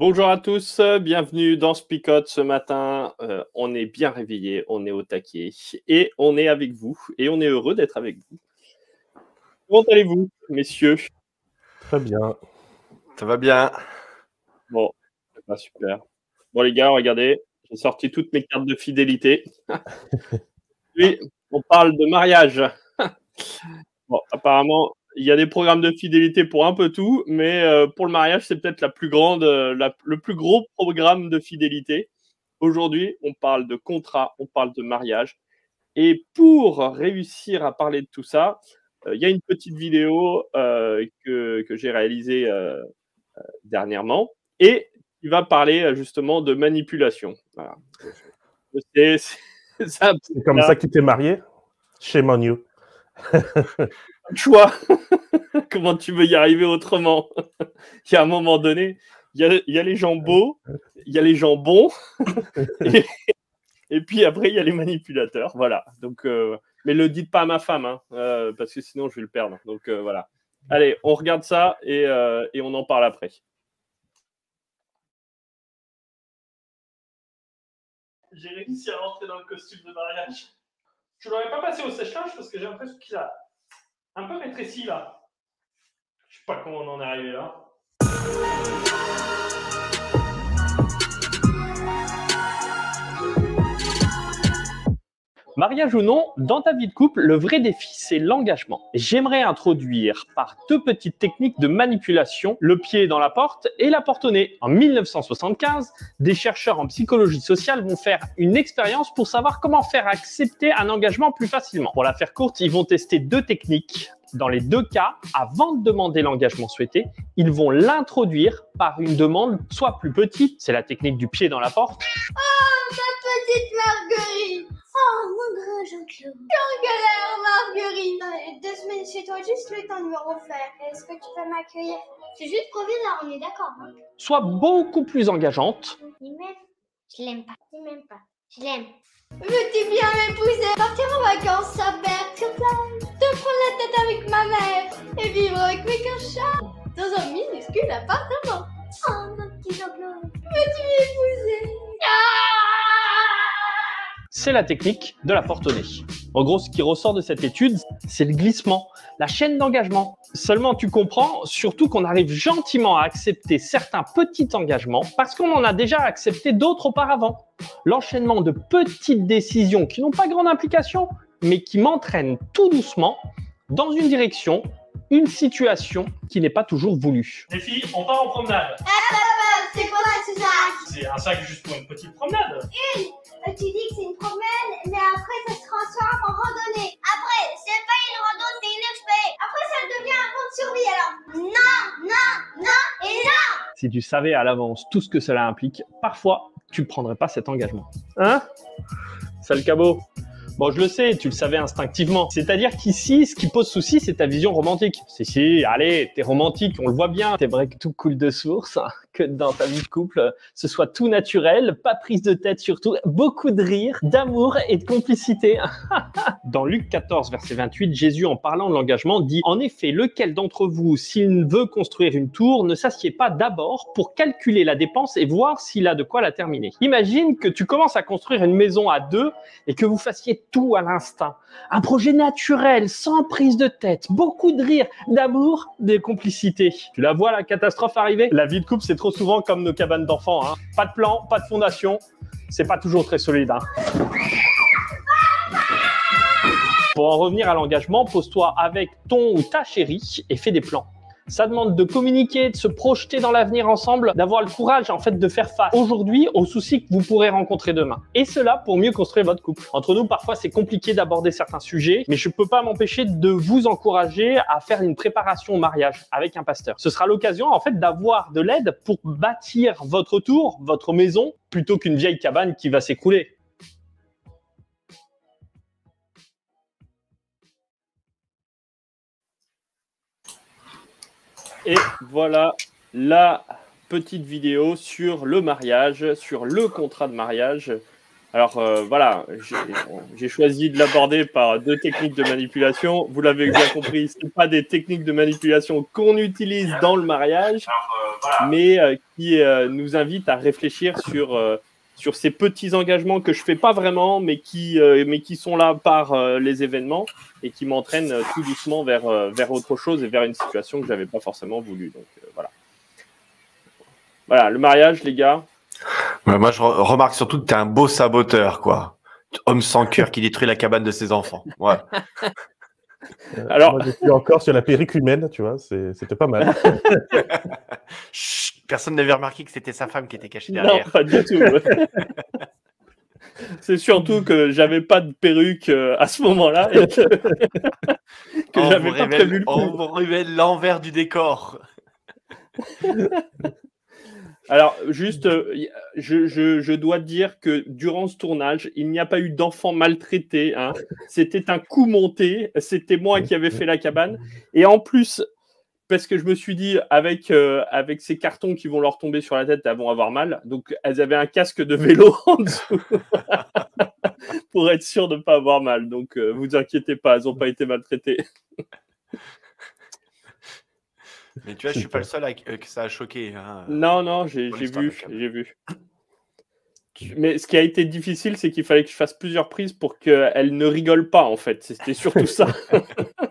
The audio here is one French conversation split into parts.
Bonjour à tous, bienvenue dans Spicote ce matin. Euh, on est bien réveillé, on est au taquet et on est avec vous et on est heureux d'être avec vous. Comment allez-vous, messieurs? Très bien. Ça va bien. Bon, pas super. Bon les gars, regardez, j'ai sorti toutes mes cartes de fidélité. Oui, on parle de mariage. Bon, apparemment, il y a des programmes de fidélité pour un peu tout, mais euh, pour le mariage, c'est peut-être la plus grande, euh, la- le plus gros programme de fidélité. Aujourd'hui, on parle de contrat, on parle de mariage. Et pour réussir à parler de tout ça, euh, il y a une petite vidéo euh, que, que j'ai réalisée dernièrement et qui va parler justement de manipulation. Voilà. C'est- comme ça que tu t'es marié? Shame on choix. Comment tu veux y arriver autrement? Il y a un moment donné, il y a, il y a les gens beaux, il y a les gens bons, et, et puis après, il y a les manipulateurs. Voilà. Donc, euh, mais le dites pas à ma femme, hein, euh, parce que sinon, je vais le perdre. Donc, euh, voilà. Allez, on regarde ça et, euh, et on en parle après. J'ai réussi à rentrer dans le costume de mariage. Je ne l'aurais pas passé au sèche-linge parce que j'ai l'impression qu'il a un peu rétréci là. Je sais pas comment on en est arrivé là. Mariage ou non, dans ta vie de couple, le vrai défi, c'est l'engagement. J'aimerais introduire par deux petites techniques de manipulation le pied dans la porte et la porte au nez. En 1975, des chercheurs en psychologie sociale vont faire une expérience pour savoir comment faire accepter un engagement plus facilement. Pour la faire courte, ils vont tester deux techniques. Dans les deux cas, avant de demander l'engagement souhaité, ils vont l'introduire par une demande soit plus petite, c'est la technique du pied dans la porte, Petite Marguerite Oh, mon grand Jean-Claude. En galère, Marguerite Deux semaines chez toi, juste le temps de me refaire. Est-ce que tu peux m'accueillir? C'est juste provisoire, on est d'accord, hein. Soit beaucoup plus engageante, Il m'aime. Je l'aime pas. Il m'aime pas. Je l'aime. Veux-tu bien m'épouser? Partir en vacances, ça perd comme ça Te prendre la tête avec ma mère Et vivre avec mes chat Dans un minuscule appartement. Oh, mon petit Jean-Claude. Veux-tu m'épouser? C'est la technique de la porte au nez. En gros, ce qui ressort de cette étude, c'est le glissement, la chaîne d'engagement. Seulement, tu comprends, surtout qu'on arrive gentiment à accepter certains petits engagements parce qu'on en a déjà accepté d'autres auparavant. L'enchaînement de petites décisions qui n'ont pas grande implication, mais qui m'entraînent tout doucement dans une direction, une situation qui n'est pas toujours voulue. Les filles, on part en promenade. C'est quoi ce sac C'est un sac juste pour une petite promenade. Euh, Tu dis que c'est une promène, mais après ça se transforme en randonnée. Après, c'est pas une randonnée, c'est une expé. Après, ça devient un compte survie alors. Non, non, non et non si tu savais à l'avance tout ce que cela implique, parfois, tu ne prendrais pas cet engagement. Hein? C'est le cabot. Bon, je le sais, tu le savais instinctivement. C'est-à-dire qu'ici, ce qui pose souci, c'est ta vision romantique. Si, si, allez, t'es romantique, on le voit bien. T'aimerais que tout coule de source, hein, que dans ta vie de couple, ce soit tout naturel, pas prise de tête surtout, beaucoup de rire, d'amour et de complicité. Dans Luc 14, verset 28, Jésus, en parlant de l'engagement, dit En effet, lequel d'entre vous, s'il veut construire une tour, ne s'assied pas d'abord pour calculer la dépense et voir s'il a de quoi la terminer? Imagine que tu commences à construire une maison à deux et que vous fassiez tout à l'instinct. Un projet naturel, sans prise de tête, beaucoup de rire, d'amour, de complicité. Tu la vois, la catastrophe arriver? La vie de couple, c'est trop souvent comme nos cabanes d'enfants. hein. Pas de plan, pas de fondation, c'est pas toujours très solide. hein. Pour en revenir à l'engagement, pose-toi avec ton ou ta chérie et fais des plans. Ça demande de communiquer, de se projeter dans l'avenir ensemble, d'avoir le courage en fait de faire face aujourd'hui aux soucis que vous pourrez rencontrer demain. Et cela pour mieux construire votre couple. Entre nous, parfois c'est compliqué d'aborder certains sujets, mais je peux pas m'empêcher de vous encourager à faire une préparation au mariage avec un pasteur. Ce sera l'occasion en fait d'avoir de l'aide pour bâtir votre tour, votre maison, plutôt qu'une vieille cabane qui va s'écrouler. Et voilà la petite vidéo sur le mariage, sur le contrat de mariage. Alors euh, voilà, j'ai choisi de l'aborder par deux techniques de manipulation. Vous l'avez bien compris, ce pas des techniques de manipulation qu'on utilise dans le mariage, mais euh, qui euh, nous invitent à réfléchir sur, sur ces petits engagements que je fais pas vraiment, mais qui, mais qui sont là par les événements et qui m'entraînent tout doucement vers, vers autre chose et vers une situation que j'avais pas forcément voulu. Donc voilà. Voilà, le mariage, les gars, moi, je remarque surtout que tu es un beau saboteur, quoi. Homme sans cœur qui détruit la cabane de ses enfants. Ouais. Euh, Alors, moi, je suis encore sur la humaine, tu vois, c'était pas mal. personne n'avait remarqué que c'était sa femme qui était cachée derrière. Non, pas du tout. C'est surtout que j'avais pas de perruque euh, à ce moment-là et que, que j'avais pas prévu le coup. On vous révèle l'envers du décor. Alors, juste, euh, je, je, je, dois dire que durant ce tournage, il n'y a pas eu d'enfants maltraités. Hein. C'était un coup monté. C'était moi qui avais fait la cabane. Et en plus, parce que je me suis dit, avec, euh, avec ces cartons qui vont leur tomber sur la tête, elles vont avoir mal. Donc, elles avaient un casque de vélo en dessous pour être sûr de ne pas avoir mal. Donc, euh, vous inquiétez pas, elles n'ont pas été maltraitées. Mais tu vois, je suis pas le seul à, euh, que ça a choqué. Hein, non, non, j'ai vu, j'ai vu. Mais ce qui a été difficile, c'est qu'il fallait que je fasse plusieurs prises pour qu'elle ne rigole pas, en fait. C'était surtout ça.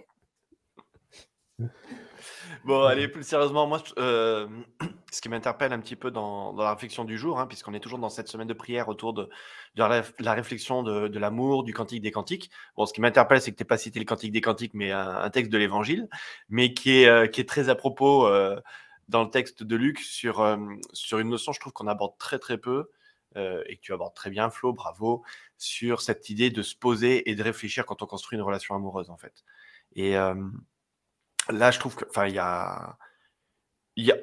Bon, allez, plus sérieusement, moi, euh, ce qui m'interpelle un petit peu dans, la réflexion du jour, hein, puisqu'on est toujours dans cette semaine de prière autour de, la, réflexion de, l'amour, du cantique des cantiques. Bon, ce qui m'interpelle, c'est que tu n'as pas cité le cantique des cantiques, mais un, texte de l'évangile, mais qui est, euh, qui est très à propos euh, dans le texte de Luc sur, sur une notion, je trouve qu'on aborde très très peu, et que tu abordes très bien, Flo, bravo, sur cette idée de se poser et de réfléchir quand on construit une relation amoureuse, en fait. Et là, je trouve que, il y a,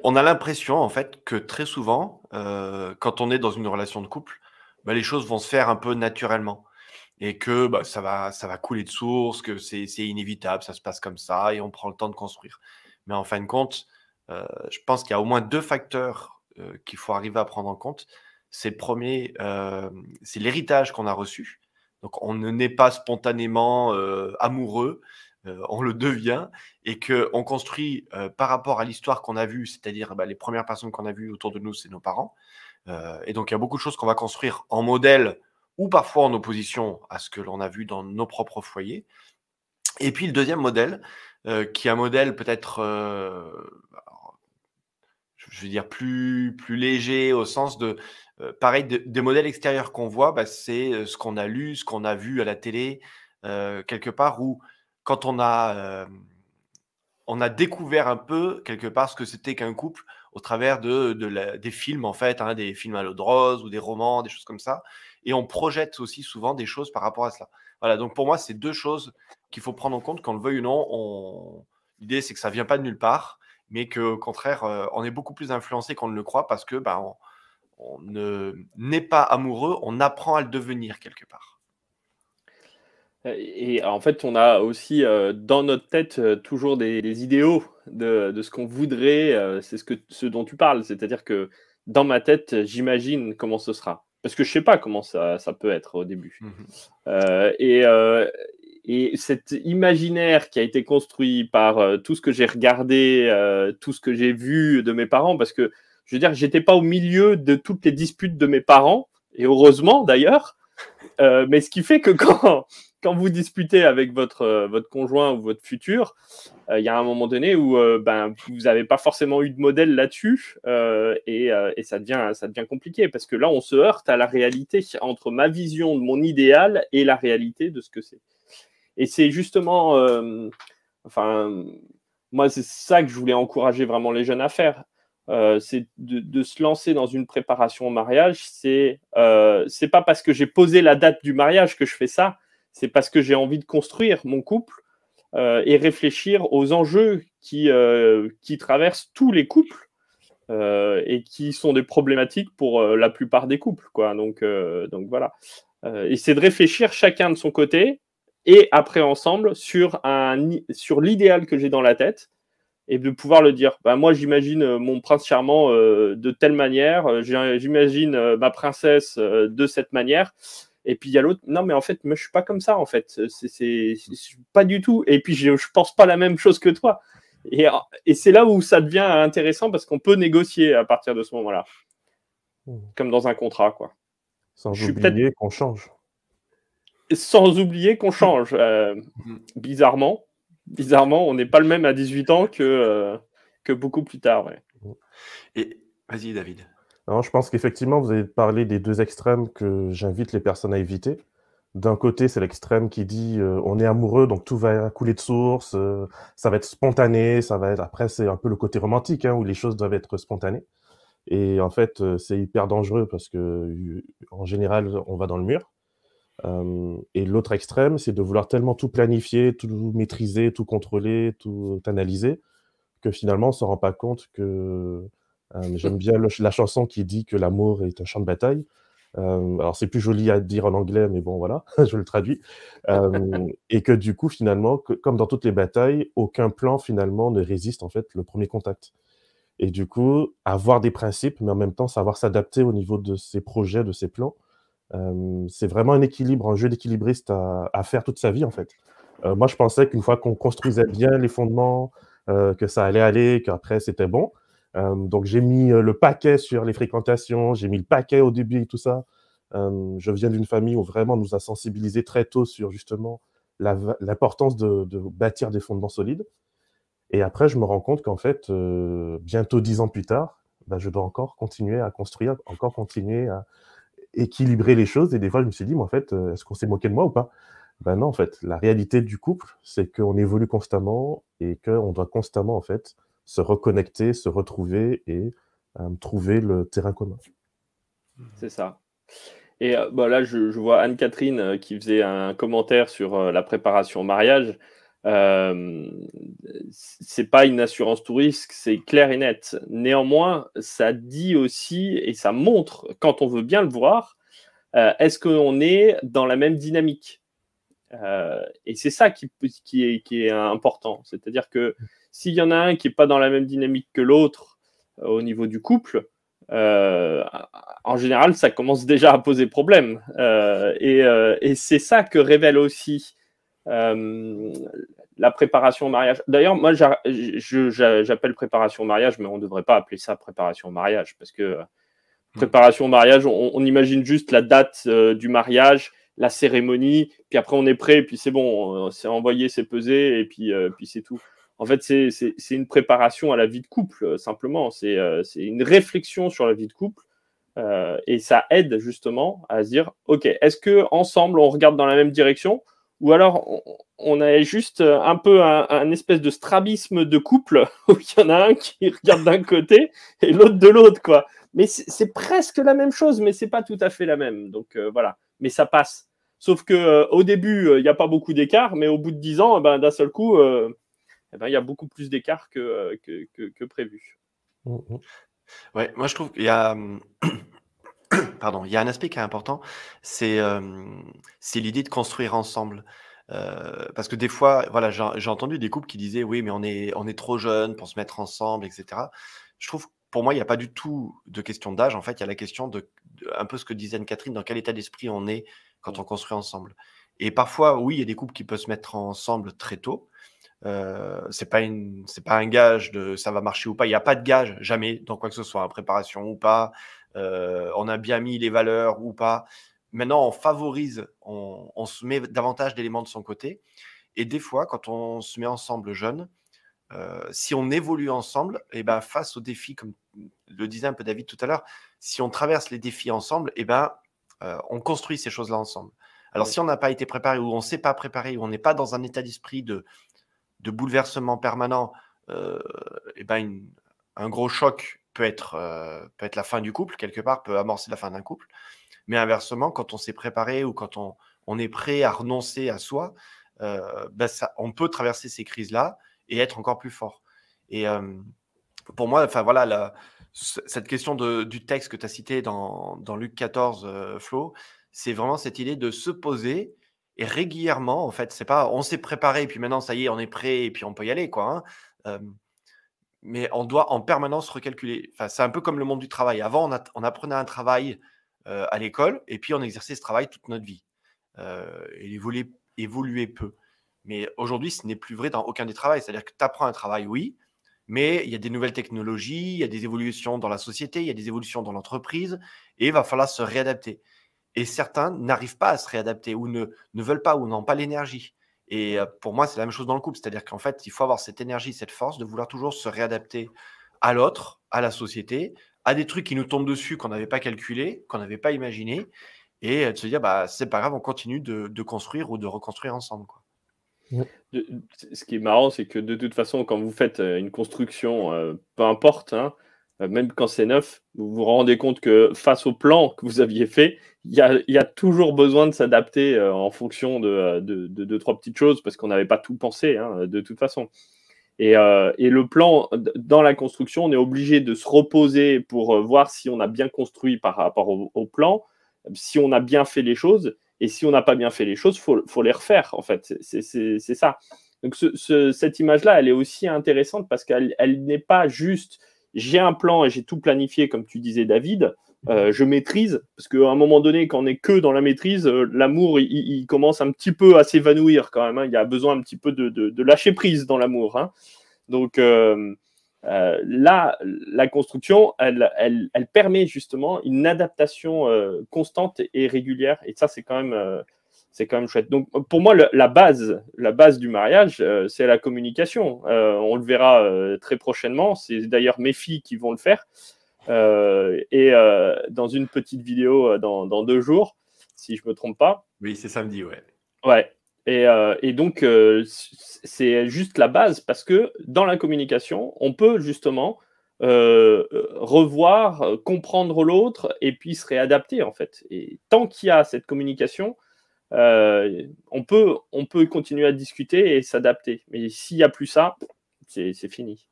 on a l'impression en fait que très souvent, euh, quand on est dans une relation de couple, bah, les choses vont se faire un peu naturellement et que bah, ça va, ça va couler de source, que c'est inévitable, ça se passe comme ça et on prend le temps de construire. Mais en fin de compte, euh, je pense qu'il y a au moins deux facteurs euh, qu'il faut arriver à prendre en compte. C'est le premier, c'est l'héritage qu'on a reçu. Donc on ne naît pas spontanément amoureux, on le devient et qu'on construit euh, par rapport à l'histoire qu'on a vue, c'est-à-dire bah, les premières personnes qu'on a vues autour de nous, c'est nos parents. Euh, et donc, il y a beaucoup de choses qu'on va construire en modèle ou parfois en opposition à ce que l'on a vu dans nos propres foyers. Et puis, le deuxième modèle, qui est un modèle peut-être, je veux dire, plus, plus léger au sens de, pareil, des modèles extérieurs qu'on voit, bah, c'est ce qu'on a lu, ce qu'on a vu à la télé, quelque part où quand on a, on a découvert un peu, quelque part, ce que c'était qu'un couple au travers de, des films, en fait, hein, des films à l'eau de rose ou des romans, des choses comme ça. Et on projette aussi souvent des choses par rapport à cela. Voilà, donc pour moi, c'est deux choses qu'il faut prendre en compte, qu'on le veuille ou non. L'idée, c'est que ça ne vient pas de nulle part, mais qu'au contraire, on est beaucoup plus influencé qu'on ne le croit parce que ben, on, on n'est pas amoureux, on apprend à le devenir quelque part. Et en fait, on a aussi euh, dans notre tête euh, toujours des, idéaux de, ce qu'on voudrait. Euh, c'est ce, que, ce dont tu parles. C'est-à-dire que dans ma tête, j'imagine comment ce sera. Parce que je ne sais pas comment ça, peut être au début. Mmh et, et, cet imaginaire qui a été construit par tout ce que j'ai regardé, tout ce que j'ai vu de mes parents, parce que je veux dire, j'étais pas au milieu de toutes les disputes de mes parents, et heureusement d'ailleurs. mais ce qui fait que quand, quand vous disputez avec votre, euh, votre conjoint ou votre futur, euh, il y a un moment donné où euh, ben, vous n'avez pas forcément eu de modèle là-dessus et, et, ça, devient, ça devient compliqué parce que là, on se heurte à la réalité entre ma vision de mon idéal et la réalité de ce que c'est. Et c'est justement, enfin, moi, c'est ça que je voulais encourager vraiment les jeunes à faire. C'est de, se lancer dans une préparation au mariage. C'est euh, pas parce que j'ai posé la date du mariage que je fais ça. C'est parce que j'ai envie de construire mon couple euh, et réfléchir aux enjeux qui, qui traversent tous les couples et qui sont des problématiques pour la plupart des couples. Donc, voilà. et c'est de réfléchir chacun de son côté et après ensemble sur, l'idéal que j'ai dans la tête et de pouvoir le dire. Bah, moi, j'imagine euh, mon prince charmant euh, de telle manière, euh, j'imagine ma princesse de cette manière. Et puis il y a l'autre, non, mais en fait, moi, je suis pas comme ça, en fait. C'est pas du tout. Et puis, je, je pense pas la même chose que toi. Et, et c'est là où ça devient intéressant parce qu'on peut négocier à partir de ce moment-là. Mmh. Comme dans un contrat, quoi. Sans oublier qu'on change sans oublier qu'on change. Euh, mm. bizarrement, bizarrement, on n'est pas le même à 18 ans que, euh, que beaucoup plus tard. Et vas-y, David. Je pense qu'effectivement, vous avez parlé des deux extrêmes que j'invite les personnes à éviter. D'un côté, c'est l'extrême qui dit euh, on est amoureux, donc tout va couler de source, ça va être spontané, ça va être. Après, c'est un peu le côté romantique hein, où les choses doivent être spontanées. Et en fait, c'est hyper dangereux parce que en général, on va dans le mur et l'autre extrême, c'est de vouloir tellement tout planifier, tout maîtriser, tout contrôler, tout analyser, que finalement, on ne se rend pas compte que. J'aime bien la chanson qui dit que l'amour est un champ de bataille. alors, c'est plus joli à dire en anglais, mais bon, voilà, je le traduis. et que du coup, finalement, comme dans toutes les batailles, aucun plan, finalement, ne résiste, en fait, le premier contact. Et du coup, avoir des principes, mais en même temps, savoir s'adapter au niveau de ses projets, de ses plans, c'est vraiment un équilibre, un jeu d'équilibriste à, faire toute sa vie, en fait. moi, je pensais qu'une fois qu'on construisait bien les fondements, que ça allait aller, qu'après c'était bon. Donc, j'ai mis le paquet sur les fréquentations, j'ai mis le paquet au début et tout ça. je viens d'une famille où vraiment nous a sensibilisés très tôt sur justement l'importance de, bâtir des fondements solides. Et après, je me rends compte qu'en fait, bientôt dix ans plus tard, bah, je dois encore continuer à construire, encore continuer à, équilibrer les choses. Et des fois, je me suis dit, mais en fait, euh, est-ce qu'on s'est moqué de moi ou pas? Ben non, en fait, la réalité du couple, c'est qu'on évolue constamment et qu'on doit constamment, en fait, se reconnecter, se retrouver et euh, trouver le terrain commun. C'est ça. Et euh, bah là, je, vois Anne-Catherine qui faisait un commentaire sur la préparation au mariage. Euh, c'est pas une assurance tout risque, c'est clair et net. Néanmoins, ça dit aussi et ça montre, quand on veut bien le voir, euh, est-ce qu'on est dans la même dynamique? euh, Et c'est ça qui, qui, est, qui, est, important. C'est-à-dire que s'il y en a un qui n'est pas dans la même dynamique que l'autre au niveau du couple, en général, ça commence déjà à poser problème. et, et c'est ça que révèle aussi euh, la préparation au mariage. D'ailleurs, moi, j'appelle préparation au mariage, mais on ne devrait pas appeler ça préparation au mariage, parce que euh, hmm. préparation au mariage, on, imagine juste la date euh, du mariage, la cérémonie, puis après on est prêt, puis c'est bon, c'est envoyé, c'est pesé, et puis, puis c'est tout. En fait, c'est une préparation à la vie de couple, simplement. C'est une réflexion sur la vie de couple. et ça aide justement à se dire, OK, est-ce que ensemble on regarde dans la même direction? Ou alors on, a juste un peu un, espèce de strabisme de couple où il y en a un qui regarde d'un côté et l'autre de l'autre, quoi. Mais c'est presque la même chose, mais c'est pas tout à fait la même. Donc euh, voilà, mais ça passe. Sauf que euh, au début, euh, il n'y a pas beaucoup d'écart, mais au bout de dix ans, eh ben, d'un seul coup, eh ben, il y a beaucoup plus d'écart que, que, prévu. Mmh, mmh. Ouais, moi je trouve qu'il y a Pardon, il y a un aspect qui est important, c'est c'est l'idée de construire ensemble. parce que des fois, voilà, j'ai entendu des couples qui disaient oui, mais on est, on est trop jeune pour se mettre ensemble, etc. Je trouve, pour moi, il n'y a pas du tout de question d'âge. En fait, il y a la question de, un peu ce que disait Anne-Catherine, dans quel état d'esprit on est quand on construit ensemble. Et parfois, oui, il y a des couples qui peuvent se mettre ensemble très tôt. Euh, c'est pas une, c'est pas un gage de ça va marcher ou pas. Il n'y a pas de gage jamais dans quoi que ce soit, préparation ou pas, euh, on a bien mis les valeurs ou pas. Maintenant, on favorise, on, se met davantage d'éléments de son côté. Et des fois, quand on se met ensemble jeune, euh, si on évolue ensemble, et eh ben, face aux défis, comme le disait un peu David tout à l'heure, si on traverse les défis ensemble, et eh ben, euh, on construit ces choses-là ensemble. Alors, si on n'a pas été préparé ou on ne s'est pas préparé ou on n'est pas dans un état d'esprit de, de bouleversement permanent et ben un gros choc peut être, peut être la fin du couple, quelque part, peut amorcer la fin d'un couple. Mais inversement, quand on s'est préparé ou quand on, on, est prêt à renoncer à soi, ben ça, on peut traverser ces crises-là et être encore plus fort. Et pour moi, enfin voilà, cette question du texte que tu as cité dans, Luc 14, Flo, c'est vraiment cette idée de se poser et régulièrement, en fait, c'est pas on s'est préparé et puis maintenant ça y est, on est prêt et puis on peut y aller, quoi. Hein. mais on doit en permanence recalculer. Enfin, c'est un peu comme le monde du travail. Avant, on, apprenait un travail à l'école et puis on exerçait ce travail toute notre vie. il évoluait peu. Mais aujourd'hui, ce n'est plus vrai dans aucun des travails. C'est-à-dire que tu apprends un travail, oui, mais il y a des nouvelles technologies, il y a des évolutions dans la société, il y a des évolutions dans l'entreprise, et il va falloir se réadapter. Et certains n'arrivent pas à se réadapter ou ne, ne veulent pas ou n'ont pas l'énergie. Et euh, pour moi, c'est la même chose dans le couple. C'est-à-dire qu'en fait, il faut avoir cette énergie, cette force de vouloir toujours se réadapter à l'autre, à la société, à des trucs qui nous tombent dessus qu'on n'avait pas calculé, qu'on n'avait pas imaginé, et de se dire, bah, c'est pas grave, on continue de, construire ou de reconstruire ensemble. Ce qui est marrant, c'est que de toute façon, quand vous faites euh, une construction, euh, peu importe, hein, euh, même quand c'est neuf, vous vous rendez compte que face au plan que vous aviez fait, il y a, toujours besoin de s'adapter en fonction de deux, trois petites choses, parce qu'on n'avait pas tout pensé, hein, de toute façon. Et, le plan, dans la construction, on est obligé de se reposer pour voir si on a bien construit par rapport au plan, si on a bien fait les choses. Et si on n'a pas bien fait les choses, il faut, les refaire, en fait. C'est ça. Donc, cette image-là, elle est aussi intéressante parce qu'elle n'est pas juste j'ai un plan et j'ai tout planifié, comme tu disais, David. Euh, je maîtrise, parce qu'à un moment donné, quand on est que dans la maîtrise, euh, l'amour, il, commence un petit peu à s'évanouir quand même. Hein. Il y a besoin un petit peu de, lâcher prise dans l'amour. Hein. Donc, euh, euh, là, la construction, elle, elle, permet justement une adaptation euh, constante et régulière. Et ça, c'est quand même, euh, c'est quand même chouette. Donc, pour moi, la base, la base du mariage, c'est la communication. on le verra très prochainement. C'est d'ailleurs mes filles qui vont le faire. et dans une petite vidéo dans, dans, deux jours, si je me trompe pas. Oui, c'est samedi, ouais. Ouais. Euh, et, donc, euh, c'est juste la base parce que dans la communication, on peut justement euh, revoir, comprendre l'autre et puis se réadapter en fait. Et tant qu'il y a cette communication, on, peut, on peut continuer à discuter et s'adapter. Mais s'il n'y a plus ça, c'est fini.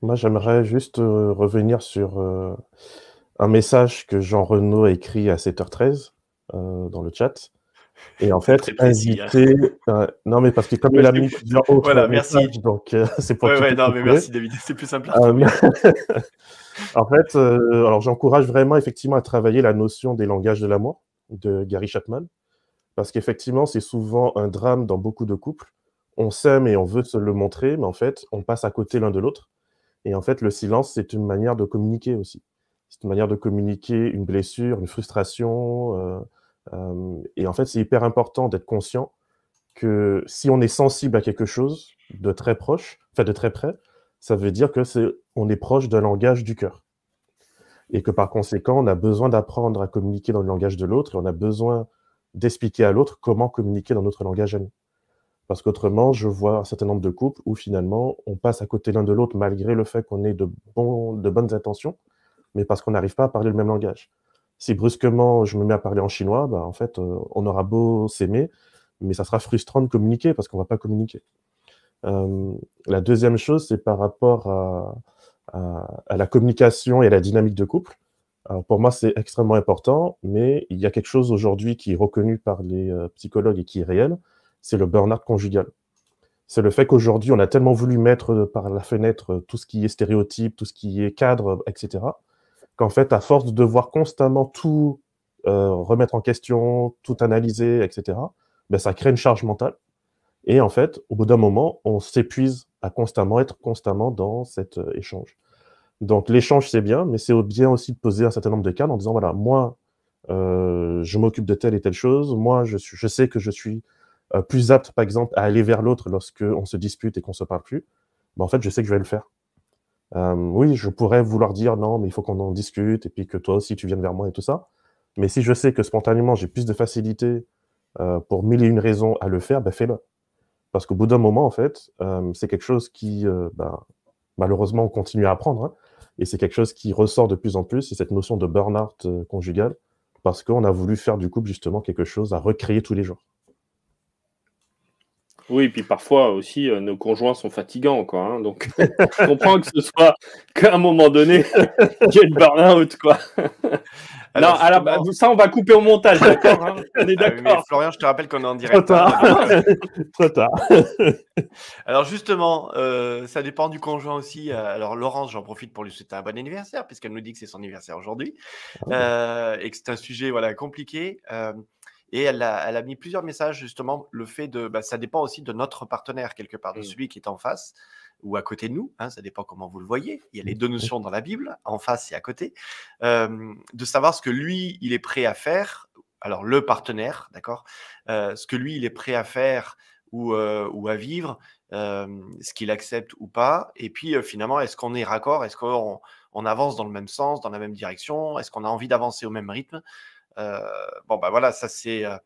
Moi, j'aimerais juste revenir sur un message que Jean Renaud a écrit à 7h13 dans le chat. Et en fait, inviter. Euh, non, mais parce que comme il a mis plusieurs autres voilà, merci. donc euh, c'est pour. Ouais, ouais, non, mais merci David, c'est plus simple. Euh, en fait, alors j'encourage vraiment effectivement à travailler la notion des langages de l'amour de Gary Chapman, parce qu'effectivement, c'est souvent un drame dans beaucoup de couples. On s'aime et on veut se le montrer, mais en fait, on passe à côté l'un de l'autre. Et en fait, le silence, c'est une manière de communiquer aussi. C'est une manière de communiquer une blessure, une frustration euh, et en fait, c'est hyper important d'être conscient que si on est sensible à quelque chose de très proche, enfin de très près, ça veut dire que on est proche d'un langage du cœur. Et que par conséquent, on a besoin d'apprendre à communiquer dans le langage de l'autre et on a besoin d'expliquer à l'autre comment communiquer dans notre langage à nous. Parce qu'autrement, je vois un certain nombre de couples où finalement, on passe à côté l'un de l'autre malgré le fait qu'on ait de bonnes intentions, mais parce qu'on n'arrive pas à parler le même langage si brusquement je me mets à parler en chinois, bah, en fait, euh, on aura beau s'aimer, mais ça sera frustrant de communiquer parce qu'on va pas communiquer. Euh, la deuxième chose, c'est par rapport à, la communication et à la dynamique de couple. Pour moi, c'est extrêmement important, mais il y a quelque chose aujourd'hui qui est reconnu par les euh, psychologues et qui est réel, c'est le burn-out conjugal. C'est le fait qu'aujourd'hui, on a tellement voulu mettre par la fenêtre tout ce qui est stéréotype, tout ce qui est cadre, etc., qu'en fait, à force de devoir constamment tout euh, remettre en question, tout analyser, etc., ben, ça crée une charge mentale. Et en fait, au bout d'un moment, on s'épuise à constamment être constamment dans cet euh, échange. Donc l'échange, c'est bien, mais c'est bien aussi de poser un certain nombre de cas en disant, voilà, moi, euh, je m'occupe de telle et telle chose, moi, je, sais que je suis plus apte, par exemple, à aller vers l'autre lorsqu'on se dispute et qu'on se parle plus. Ben, en fait, je sais que je vais le faire. Euh, oui, je pourrais vouloir dire non, mais il faut qu'on en discute et puis que toi aussi tu viennes vers moi et tout ça. Mais si je sais que spontanément j'ai plus de facilité euh, pour mille et une raisons à le faire, ben fais-le. Parce qu'au bout d'un moment, en fait, euh, c'est quelque chose qui, ben, malheureusement, on continue à apprendre. Hein, et c'est quelque chose qui ressort de plus en plus, c'est cette notion de burn-out conjugal, parce qu'on a voulu faire du couple justement quelque chose à recréer tous les jours. Oui, et puis parfois aussi, euh, nos conjoints sont fatigants, quoi. hein, donc, je comprends que ce soit qu'à un moment donné, il y a une burn-out, quoi. non, alors, bah, ça, on va couper au montage, d'accord hein, On est Ah d'accord. Florian, je te rappelle qu'on est en Trop direct. tard. hein. Trop tard. Alors justement, euh, ça dépend du conjoint aussi. Euh, Alors Laurence, j'en profite pour lui souhaiter un bon anniversaire, puisqu'elle nous dit que c'est son anniversaire aujourd'hui, euh, et que c'est un sujet voilà compliqué. Et elle a, elle a mis plusieurs messages justement le fait de, bah, ça dépend aussi de notre partenaire quelque part, de Mm. celui qui est en face ou à côté de nous. hein, ça dépend comment vous le voyez. Il y a les deux notions dans la Bible, en face et à côté, euh, de savoir ce que lui il est prêt à faire. Alors le partenaire, d'accord, euh, ce que lui il est prêt à faire ou, euh, ou à vivre, ce qu'il accepte ou pas. Et puis finalement, est-ce qu'on est raccord? Est-ce qu'on on avance dans le même sens, dans la même direction? Est-ce qu'on a envie d'avancer au même rythme? Euh, Bon, bah voilà, ça c'est. euh,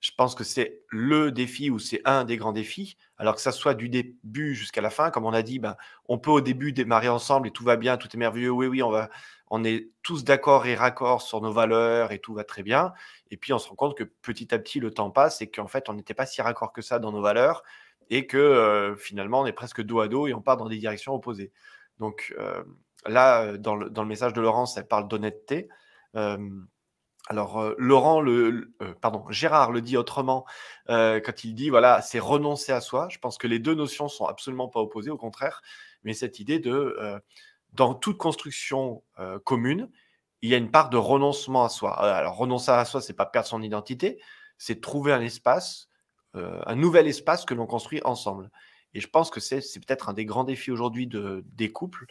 je pense que c'est le défi ou c'est un des grands défis. Alors que ça soit du début jusqu'à la fin, comme on a dit, ben, on peut au début démarrer ensemble et tout va bien, tout est merveilleux. Oui, oui, on va, on est tous d'accord et raccord sur nos valeurs et tout va très bien. Et puis on se rend compte que petit à petit le temps passe et qu'en fait on n'était pas si raccord que ça dans nos valeurs et que euh, finalement on est presque dos à dos et on part dans des directions opposées. Donc là, dans le, dans le message de Laurence, elle parle d'honnêteté. Alors, euh, Laurent, le, euh, Gérard le dit autrement euh, quand il dit voilà, c'est renoncer à soi. Je pense que les deux notions sont absolument pas opposées, au contraire, mais cette idée de dans toute construction commune, il y a une part de renoncement à soi. Alors, renoncer à soi, c'est pas perdre son identité, c'est trouver un espace, un nouvel espace que l'on construit ensemble. Et je pense que c'est peut-être un des grands défis aujourd'hui de, des couples.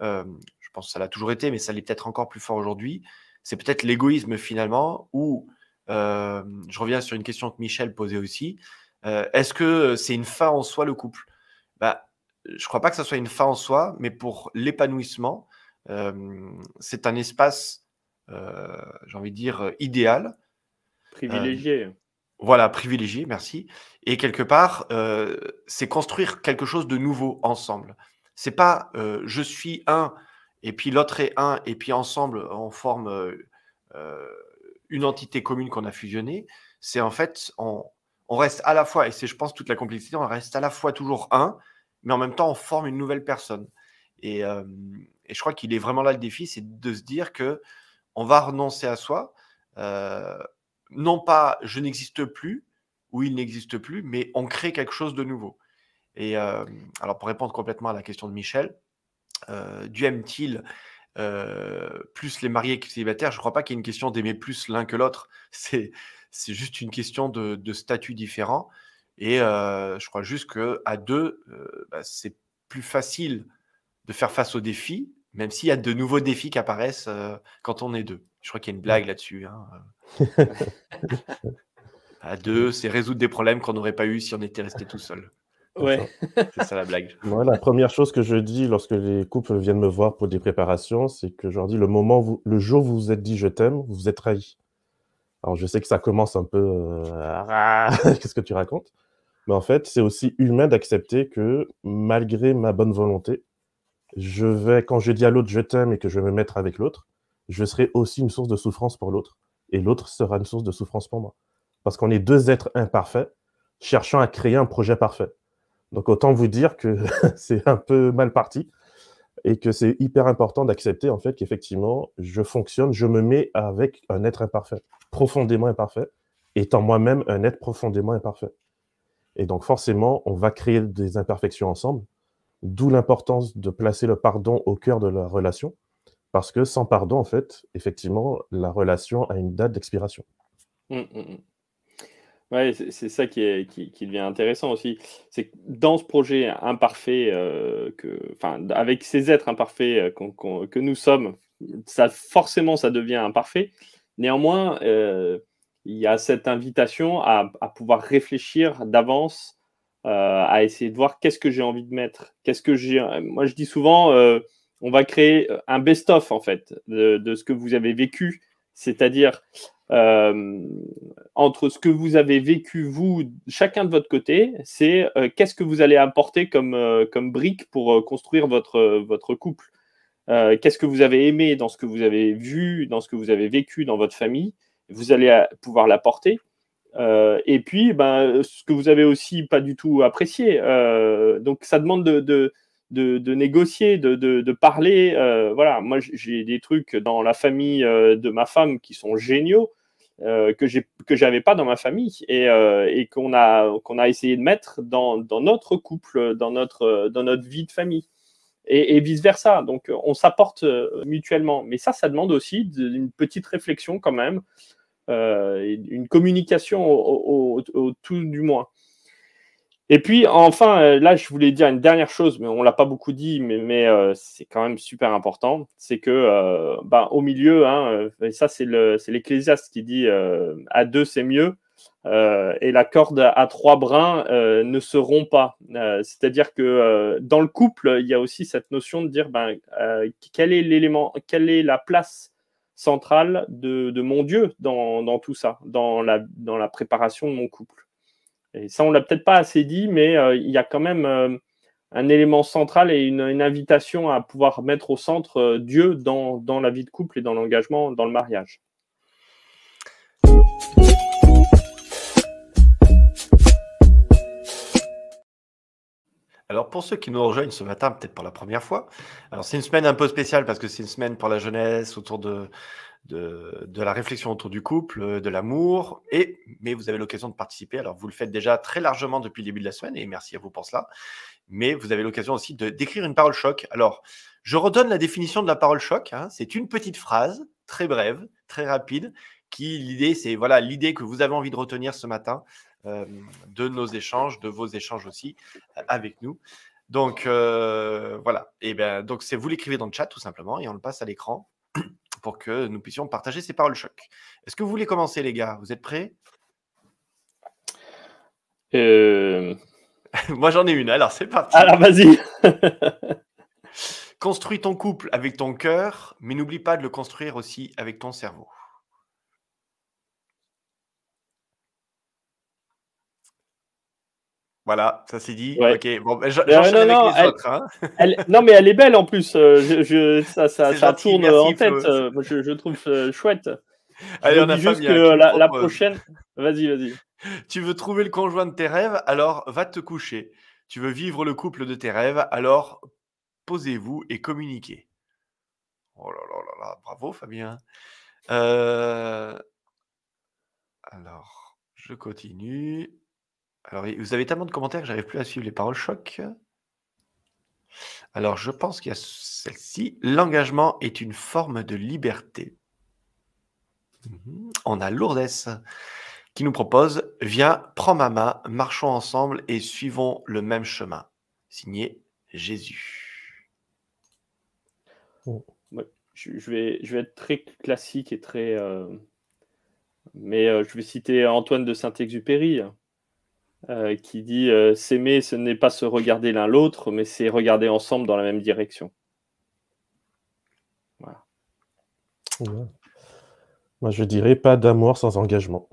Je pense que ça l'a toujours été, mais ça l'est peut-être encore plus fort aujourd'hui. C'est peut-être l'égoïsme finalement, ou euh, je reviens sur une question que Michel posait aussi. Euh, Est-ce que c'est une fin en soi le couple? Bah, Je ne crois pas que ça soit une fin en soi, mais pour l'épanouissement, euh, c'est un espace, j'ai envie de dire, idéal Privilégié. voilà, privilégié, merci. Et quelque part, c'est construire quelque chose de nouveau ensemble. C'est pas je suis un et puis l'autre est un et puis ensemble on forme euh, euh, une entité commune qu'on a fusionnée. C'est en fait on, reste à la fois et c'est je pense toute la complexité, on reste à la fois toujours un, mais en même temps on forme une nouvelle personne. Et, euh, je crois qu'il est vraiment là le défi, c'est de se dire que on va renoncer à soi. non pas je n'existe plus ou il n'existe plus, mais on crée quelque chose de nouveau. Et alors pour répondre complètement à la question de Michel, euh, Dieu aime-t-il euh, plus les mariés que les célibataires Je ne crois pas qu'il y ait une question d'aimer plus l'un que l'autre. C'est c'est juste une question de, de statut différent. Et euh, je crois juste qu'à deux, euh, bah, c'est plus facile de faire face aux défis, même s'il y a de nouveaux défis qui apparaissent quand on est deux. Je crois qu'il y a une blague là-dessus. hein. à deux, c'est résoudre des problèmes qu'on n'aurait pas eu si on était resté tout seul. Ouais. C'est ça la blague. Moi, la première chose que je dis lorsque les couples viennent me voir pour des préparations, c'est que je leur dis le moment, vous- le jour où vous vous êtes dit je t'aime, vous vous êtes trahi. Alors, je sais que ça commence un peu. euh, Qu'est-ce que tu racontes? Mais en fait, c'est aussi humain d'accepter que malgré ma bonne volonté, je vais, quand je dis à l'autre je t'aime et que je vais me mettre avec l'autre, je serai aussi une source de souffrance pour l'autre. Et l'autre sera une source de souffrance pour moi. Parce qu'on est deux êtres imparfaits cherchant à créer un projet parfait. Donc autant vous dire que c'est un peu mal parti et que c'est hyper important d'accepter en fait qu'effectivement je fonctionne, je me mets avec un être imparfait, profondément imparfait, étant moi-même un être profondément imparfait. Et donc forcément, on va créer des imperfections ensemble, d'où l'importance de placer le pardon au cœur de la relation, parce que sans pardon, en fait, effectivement, la relation a une date d'expiration. Mm, mm, Ouais, c'est ça qui, est, qui, qui devient intéressant aussi. C'est que dans ce projet imparfait, euh, que, avec ces êtres imparfaits euh, que nous sommes, ça, forcément, ça devient imparfait. Néanmoins, euh, il y a cette invitation à, à pouvoir réfléchir d'avance, à essayer de voir qu'est-ce que j'ai envie de mettre. Qu'est-ce que j'ai. Moi, je dis souvent, on va créer un best-of en fait de, de ce que vous avez vécu C'est-à-dire euh, entre ce que vous avez vécu, vous, chacun de votre côté, c'est euh, qu'est-ce que vous allez apporter comme, euh, brique pour construire votre, couple? qu'est-ce que vous avez aimé dans ce que vous avez vu, dans ce que vous avez vécu dans votre famille? Vous allez pouvoir l'apporter. et puis, ben, ce que vous avez aussi pas du tout apprécié. donc, ça demande de de, négocier, de, parler. Euh, voilà, moi j'ai des trucs dans la famille euh, de ma femme qui sont géniaux euh, que j'ai que j'avais pas dans ma famille et, qu'on a qu'on a essayé de mettre dans, notre couple, dans notre dans notre vie de famille et, vice versa. Donc on s'apporte mutuellement, mais ça, ça demande aussi une petite réflexion quand même, une communication au tout du moins. Et puis, enfin, euh, là, je voulais dire une dernière chose, mais on ne l'a pas beaucoup dit, mais, euh, c'est quand même super important. C'est que, euh, bah, au milieu, hein, et ça, c'est l'Ecclésiaste qui dit à deux, c'est mieux. et la corde à trois brins ne se rompt pas. C'est-à-dire que dans le couple, il y a aussi cette notion de dire ben, quel est l'élément, quelle est la place centrale de, mon Dieu dans, dans, tout ça, dans la, dans la préparation de mon couple. Et ça, on l'a peut-être pas assez dit, mais euh, il y a quand même euh, un élément central et une, invitation à pouvoir mettre au centre euh, Dieu dans, dans, la vie de couple et dans l'engagement, dans le mariage. Alors pour ceux qui nous rejoignent ce matin, peut-être pour la première fois, alors c'est une semaine un peu spéciale parce que c'est une semaine pour la jeunesse autour de, de, la réflexion autour du couple, euh, de l'amour, et mais vous avez l'occasion de participer. Alors vous le faites déjà très largement depuis le début de la semaine, et merci à vous pour cela. Mais vous avez l'occasion aussi de d'écrire une parole choc. Alors je redonne la définition de la parole choc. Hein. C'est une petite phrase très brève, très rapide, qui l'idée c'est voilà l'idée que vous avez envie de retenir ce matin euh, de nos échanges, de vos échanges aussi euh, avec nous. Donc voilà. Et ben donc c'est vous l'écrivez dans le chat tout simplement et on le passe à l'écran pour que nous puissions partager ces paroles choc. Est-ce que vous voulez commencer, les gars? Vous êtes prêts? Euh. Moi, j'en ai une. Alors, c'est parti. Alors, vas-y. Construis ton couple avec ton cœur, mais n'oublie pas de le construire aussi avec ton cerveau. Voilà, ça c'est dit. Ok, bon, ben, j'enchaîne avec non, les elle, autres. Hein. non, mais elle est belle en plus. Euh, je, ça, ça, ça tourne en tête. Euh, je, je, trouve euh, chouette. Allez, on a juste que la, la, prochaine. Vas-y, vas-y. Tu veux trouver le conjoint de tes rêves, alors va te coucher. Tu veux vivre le couple de tes rêves, alors posez-vous et communiquez. Oh là là là là, bravo Fabien. Euh... Alors, je continue. Alors, vous avez tellement de commentaires que j'arrive plus à suivre les paroles choc. Alors, je pense qu'il y a celle-ci. L'engagement est une forme de liberté. Mhm. On a Lourdes qui nous propose Viens, prends ma main, marchons ensemble et suivons le même chemin. Signé Jésus. Oh. je, vais, je vais être très classique et très. Euh, mais euh, je vais citer Antoine de Saint-Exupéry. Euh, qui dit euh, s'aimer, ce n'est pas se regarder l'un l'autre, mais c'est regarder ensemble dans la même direction. Voilà. Moi, je dirais pas d'amour sans engagement.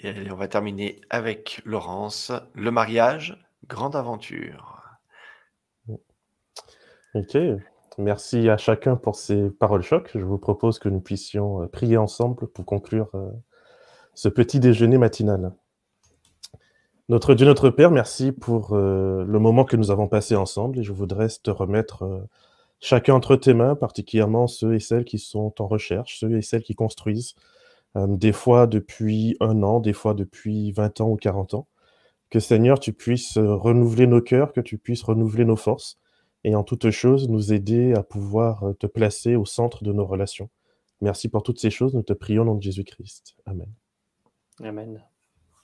Et on va terminer avec Laurence. Le mariage, grande aventure. Ok. Merci à chacun pour ces paroles chocs. Je vous propose que nous puissions euh, prier ensemble pour conclure ce petit déjeuner matinal. Notre Dieu, notre Père, merci pour euh, le moment que nous avons passé ensemble et je voudrais te remettre euh, chacun entre tes mains, particulièrement ceux et celles qui sont en recherche, ceux et celles qui construisent, euh, des fois depuis un an, des fois depuis 20 ans ou 40 ans. Que Seigneur, tu puisses renouveler nos cœurs, que tu puisses renouveler nos forces et en toutes choses nous aider à pouvoir te placer au centre de nos relations. Merci pour toutes ces choses, nous te prions au nom de Jésus-Christ. Amen. Amen.